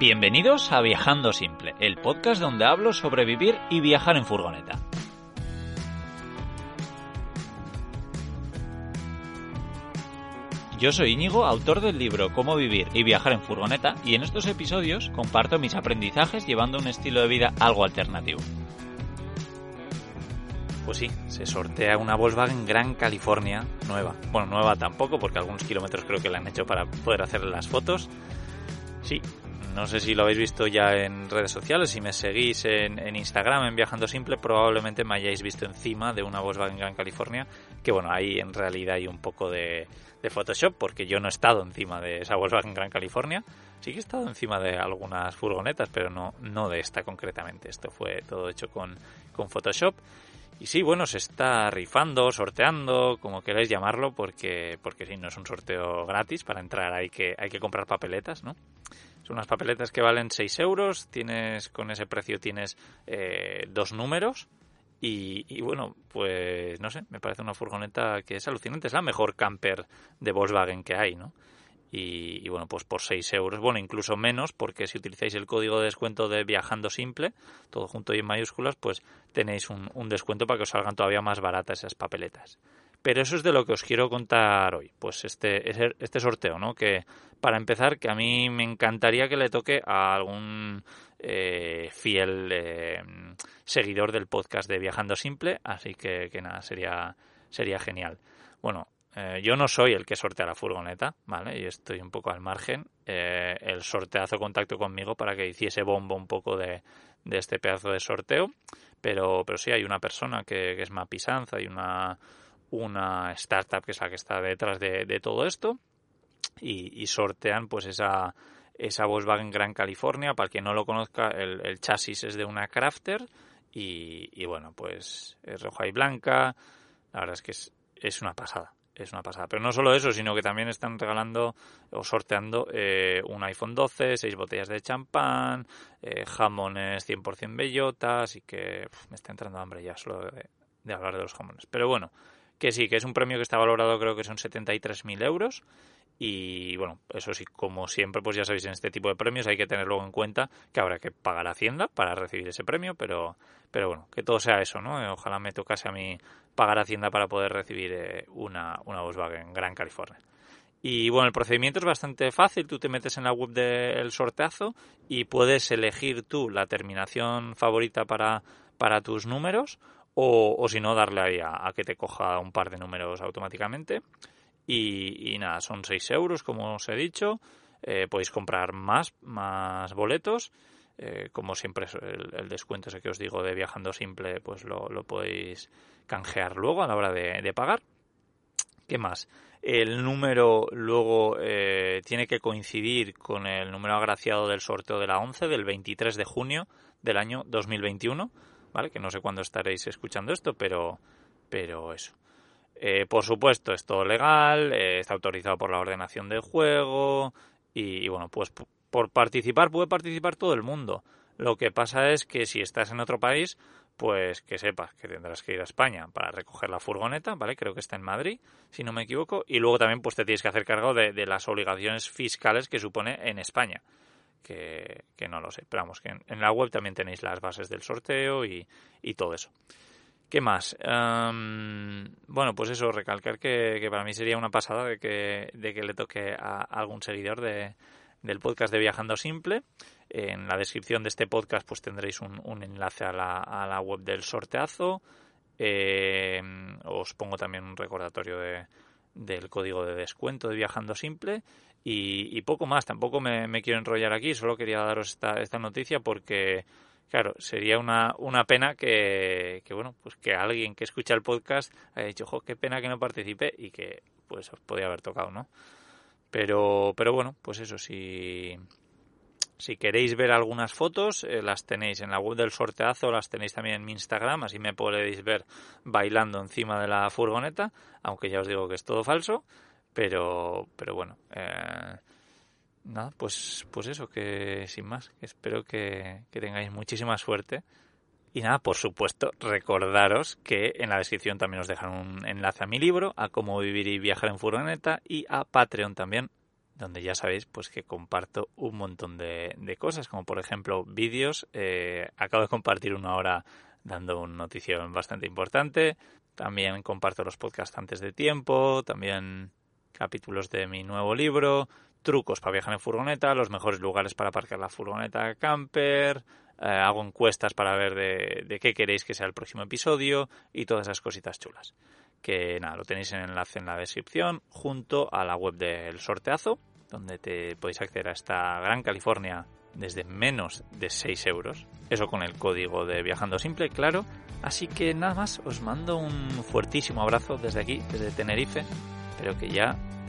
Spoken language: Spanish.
Bienvenidos a Viajando Simple, el podcast donde hablo sobre vivir y viajar en furgoneta. Yo soy Íñigo, autor del libro Cómo vivir y viajar en furgoneta, y en estos episodios comparto mis aprendizajes llevando un estilo de vida algo alternativo. Pues sí, se sortea una Volkswagen Gran California nueva. Bueno, nueva tampoco, porque algunos kilómetros creo que la han hecho para poder hacer las fotos. Sí, no sé si lo habéis visto ya en redes sociales, si me seguís en, Instagram, en Viajando Simple, probablemente me hayáis visto encima de una Volkswagen Gran California, que bueno, ahí en realidad hay un poco de, Photoshop, porque yo no he estado encima de esa Volkswagen Gran California, sí que he estado encima de algunas furgonetas, pero no, no de esta concretamente, esto fue todo hecho con, con Photoshop. Y sí, bueno, se está rifando, sorteando, como queráis llamarlo, porque, porque sí, no es un sorteo gratis, para entrar hay que, hay que comprar papeletas, ¿no? unas papeletas que valen 6 euros, tienes con ese precio tienes eh, dos números y, bueno, pues no sé, me parece una furgoneta que es alucinante, es la mejor camper de Volkswagen que hay, ¿no? Y, bueno, pues por 6 euros, bueno, incluso menos, porque si utilizáis el código de descuento de Viajando Simple, todo junto y en mayúsculas, pues tenéis un, descuento para que os salgan todavía más baratas esas papeletas. Pero eso es de lo que os quiero contar hoy, pues este, este sorteo, ¿no? Que para empezar, que a mí me encantaría que le toque a algún eh, fiel eh, seguidor del podcast de Viajando Simple, así que, que nada, sería, sería genial. Bueno, eh, yo no soy el que sortea la furgoneta, ¿vale? Y estoy un poco al margen. el sorteazo contacto conmigo para que hiciese bombo un poco de, este pedazo de sorteo. Pero, pero sí, hay una persona que, que es Mapisanza, hay una una startup que es la que está detrás de, todo esto y, sortean pues esa, esa Volkswagen Gran California. Para quien no lo conozca, el, chasis es de una Crafter y, bueno, pues es roja y blanca. La verdad es que es, una pasada. Es una pasada. Pero no solo eso, sino que también están regalando o sorteando eh, un iPhone 12, seis botellas de champán, eh, jamones 100% bellota, así que me está entrando hambre ya solo de, de hablar de los jamones. Pero bueno, que sí, que es un premio que está valorado creo que son 73.000 euros. Y bueno, eso sí, como siempre, pues ya sabéis, en este tipo de premios hay que tener luego en cuenta que habrá que pagar Hacienda para recibir ese premio, pero, pero bueno, que todo sea eso, ¿no? Ojalá me tocase a mí pagar Hacienda para poder recibir eh, una, una Volkswagen Gran California. Y bueno, el procedimiento es bastante fácil. Tú te metes en la web del sorteazo y puedes elegir tú la terminación favorita para, para tus números o, si no, darle ahí a, que te coja un par de números automáticamente. Y, nada, son 6 euros, como os he dicho. Eh, podéis comprar más, más boletos. Eh, como siempre, el, descuento ese que os digo de viajando simple, pues lo, podéis canjear luego a la hora de, pagar. ¿Qué más? El número luego eh, tiene que coincidir con el número agraciado del sorteo de la 11 del 23 de junio del año 2021 ¿vale? Que no sé cuándo estaréis escuchando esto, pero, pero eso. Eh, por supuesto, es todo legal, eh, está autorizado por la ordenación del juego y, bueno, pues por participar puede participar todo el mundo. Lo que pasa es que si estás en otro país, pues que sepas que tendrás que ir a España para recoger la furgoneta, ¿vale? Creo que está en Madrid, si no me equivoco, y luego también pues te tienes que hacer cargo de, de las obligaciones fiscales que supone en España que, no lo sé. Pero vamos, que en, la web también tenéis las bases del sorteo y, todo eso. ¿Qué más? bueno, pues eso, recalcar que, para mí sería una pasada de que, de que le toque a, algún seguidor de, del podcast de Viajando Simple. En la descripción de este podcast pues tendréis un, enlace a la, a la, web del sorteazo. Eh, os pongo también un recordatorio de, del código de descuento de Viajando Simple y, poco más. Tampoco me, quiero enrollar aquí, solo quería daros esta, esta noticia porque, claro, sería una, una pena que, que, bueno, pues que alguien que escucha el podcast haya dicho, jo, qué pena que no participe y que pues os podía haber tocado, ¿no? Pero, pero bueno, pues eso, si, si queréis ver algunas fotos, eh, las tenéis en la web del sorteazo, las tenéis también en mi Instagram, así me podéis ver bailando encima de la furgoneta, aunque ya os digo que es todo falso, pero, pero bueno, eh, nada, pues, pues eso, que sin más, espero que, tengáis muchísima suerte. Y nada, por supuesto, recordaros que en la descripción también os dejan un enlace a mi libro, a cómo vivir y viajar en furgoneta y a Patreon también, donde ya sabéis pues que comparto un montón de, cosas, como por ejemplo vídeos. Eh, acabo de compartir una hora dando una noticia bastante importante. También comparto los podcasts antes de tiempo, también capítulos de mi nuevo libro, trucos para viajar en furgoneta, los mejores lugares para aparcar la furgoneta camper, eh, hago encuestas para ver de, qué queréis que sea el próximo episodio y todas esas cositas chulas. Que nada, lo tenéis en el enlace en la descripción junto a la web del sorteazo donde te podéis acceder a esta Gran California desde menos de 6 euros. Eso con el código de Viajando Simple, claro. Así que nada más, os mando un fuertísimo abrazo desde aquí, desde Tenerife. Pero que ya